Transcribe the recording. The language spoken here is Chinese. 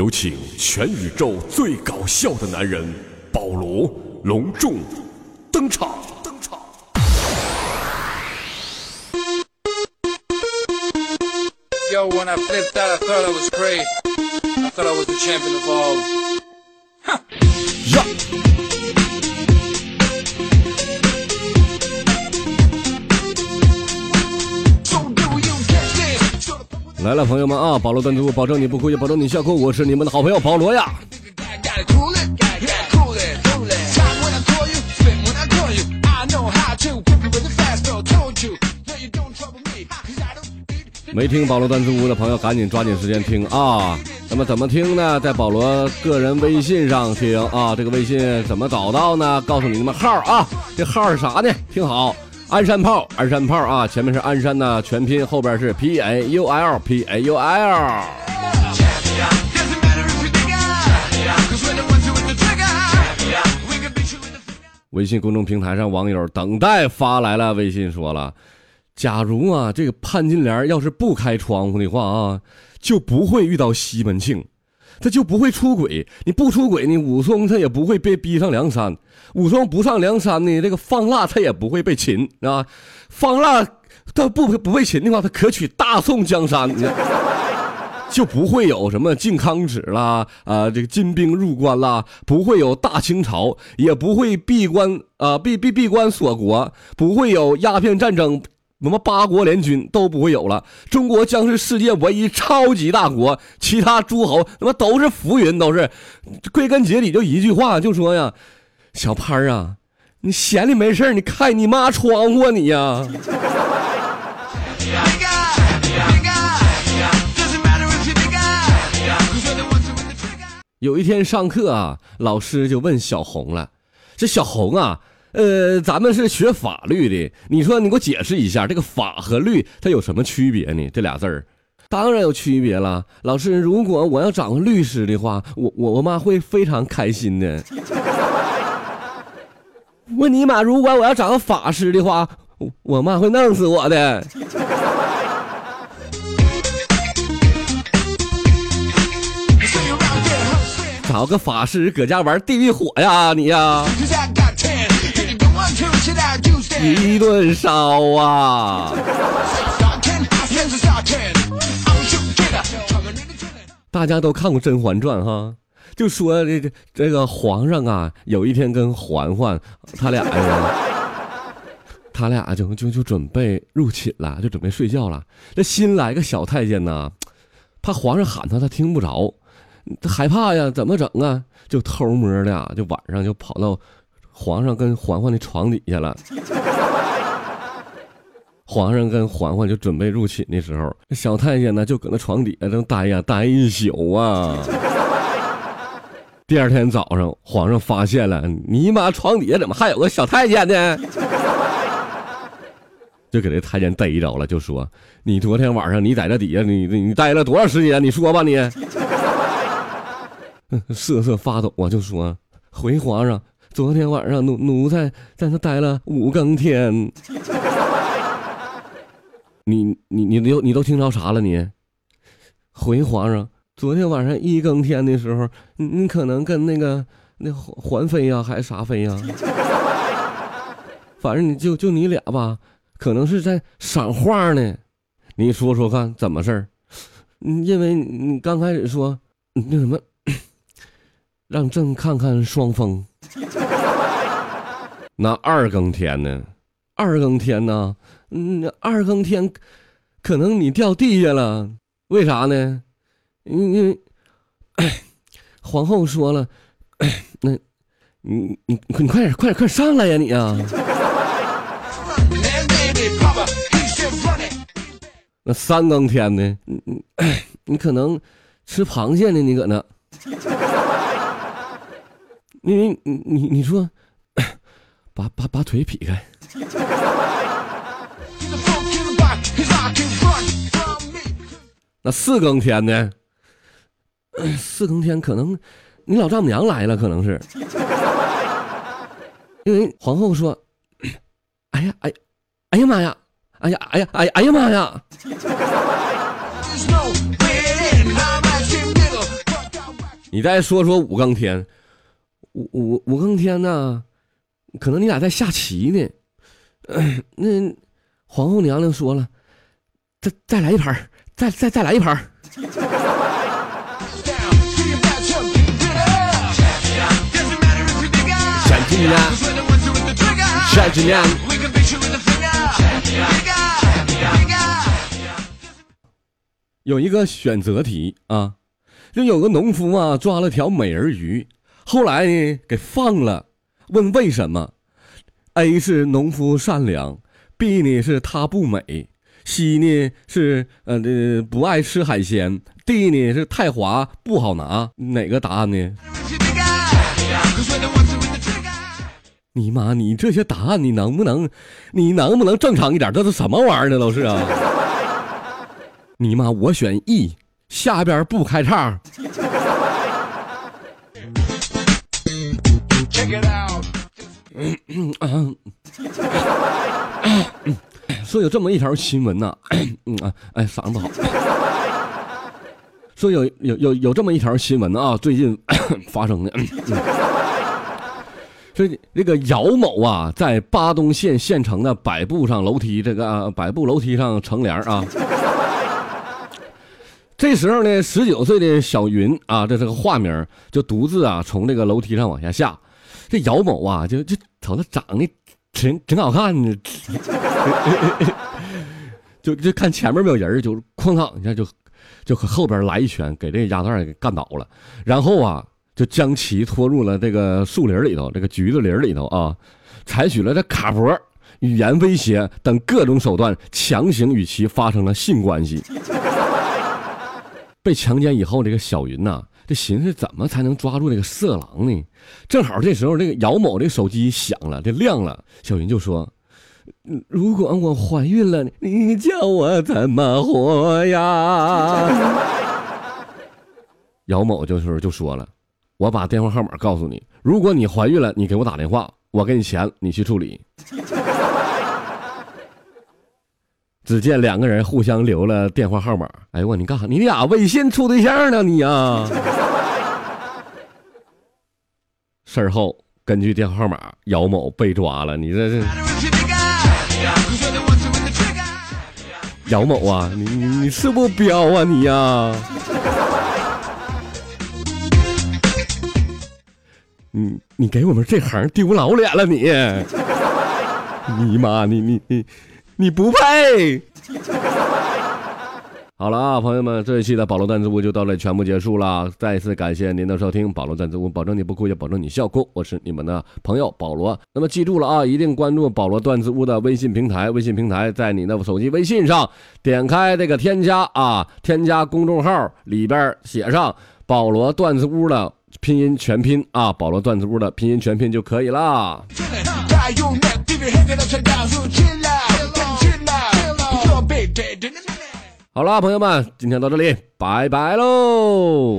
有请全宇宙最搞笑的男人保罗隆重登场。登场。来了，朋友们啊，保罗段子，保证你不哭，也保证你笑哭。我是你们的好朋友保罗呀。没听保罗段子屋的朋友，赶紧抓紧时间听啊！那么怎么听呢？在保罗个人微信上听啊！这个微信怎么找到呢？告诉你们号啊！这号是啥呢？听好，鞍山炮鞍山炮。啊前面是鞍山的全拼后边是 paul paul 微信公众平台上网友等待发来了微信说了假如啊这个潘金莲要是不开窗户的话啊就不会遇到西门庆他就不会出轨。你不出轨呢，武松他也不会被逼上梁山。武松不上梁山呢，这个方腊他也不会被擒啊。方腊他不不被擒的话，他可取大宋江山。你看 就不会有什么靖康耻啦，啊、这个金兵入关啦，不会有大清朝，也不会闭关啊、闭闭闭关锁国，不会有鸦片战争，什么八国联军都不会有了。中国将是世界唯一超级大国，其他诸侯他妈都是浮云，都是。归根结底就一句话，就说呀，小潘儿啊，你闲的没事你开你妈窗户啊你呀。有一天上课啊，老师就问小红了：“这小红啊，呃，咱们是学法律的，你说你给我解释一下，这个法和律它有什么区别呢？这俩字儿，当然有区别了。老师，如果我要找个律师的话，我我我妈会非常开心的。问你妈，如果我要找个法师的话，我我妈会弄死我的。找个法师搁家玩地狱火呀，你呀！”一顿烧啊！大家都看过《甄嬛传》哈，就说这个这个皇上啊，有一天跟嬛嬛他俩呀，他俩就就就准备入寝了，就准备睡觉了。这新来个小太监呐，怕皇上喊他，他听不着，他害怕呀，怎么整啊？就偷摸的，就晚上就跑到皇上跟嬛嬛的床底下了。皇上跟嬛嬛就准备入寝的时候，小太监呢就搁那床底下正待呀待一宿啊。第二天早上，皇上发现了，你妈床底下怎么还有个小太监呢？就给这太监逮着了，就说：“你昨天晚上你在这底下，你你待了多长时间？你说吧，你。”瑟瑟发抖啊，就说：“回皇上，昨天晚上奴奴才在那待了五更天。”你你你都你都听着啥了你？回皇上，昨天晚上一更天的时候，你你可能跟那个那环妃呀、还是啥妃呀、反正你就就你俩吧，可能是在赏画呢。你说说看怎么事儿？因为你刚开始说那什么，让朕看看双峰。那二更天呢？二更天呢？嗯，二更天，可能你掉地下了，为啥呢？因因为皇后说了，那，你你你快点快点快点上来呀你啊！那三更天呢？你你你可能吃螃蟹呢，你搁那，你你你你说，把把把腿劈开。那四更天呢？四更天可能你老丈母娘来了可能是。因为皇后说哎呀哎哎呀妈呀哎呀哎呀哎呀哎呀妈呀！你再说说五更天五五五更天呢可能你俩在下棋呢。那皇后娘娘说了，再再来一盘，再再再来一盘。有一个选择题啊，就有个农夫啊抓了条美人鱼，后来呢给放了，问为什么？？A 是农夫善良，B 呢是他不美，C 呢是呃呃不爱吃海鲜，D 呢是太滑不好拿，哪个答案呢？你妈，你这些答案你能不能，你能不能正常一点？这是什么玩意儿呢？都是啊！你妈，我选 E，下边不开叉。Check it out. 说有这么一条新闻呐、嗯啊，哎，嗓子好。说有有有有这么一条新闻啊，最近 发生的。嗯说这个姚某啊，在巴东县县城的百步上楼梯这个、百步楼梯上乘凉啊。这时候呢，十九岁的小云啊，这是个化名，就独自啊从这个楼梯上往下下。这姚某啊，就就瞅他长得挺挺好看的，就就看前面没有人，就哐当一下就就和后边来一拳，给这丫蛋儿给干倒了。然后啊，就将其拖入了这个树林里头，这个橘子林里头啊，采取了这卡脖、语言威胁等各种手段，强行与其发生了性关系。被强奸以后，这个小云呐、这寻思怎么才能抓住这个色狼呢？正好这时候，这个姚某这手机响了，这亮了，小云就说：“如果我怀孕了，你叫我怎么活呀？” 姚某就是就说了：“我把电话号码告诉你，如果你怀孕了，你给我打电话，我给你钱，你去处理。” 只见两个人互相留了电话号码。哎呦我，你干啥？你俩微信处对象呢？你呀、事后根据电话号码，姚某被抓了。你这是姚某啊？你你你是不彪啊你呀、你你给我们这行丢老脸了你！你妈，你你你你不配！好了啊，朋友们，这一期的保罗段子屋就到这全部结束了。再一次感谢您的收听，保罗段子屋，保证你不哭，也保证你笑哭。我是你们的朋友保罗。那么记住了啊，一定关注保罗段子屋的微信平台，微信平台在你的手机微信上点开这个添加啊，添加公众号里边写上保罗段子屋的拼音全拼啊，保罗段子屋的拼音全拼就可以了。好啦，朋友们，今天到这里，拜拜喽。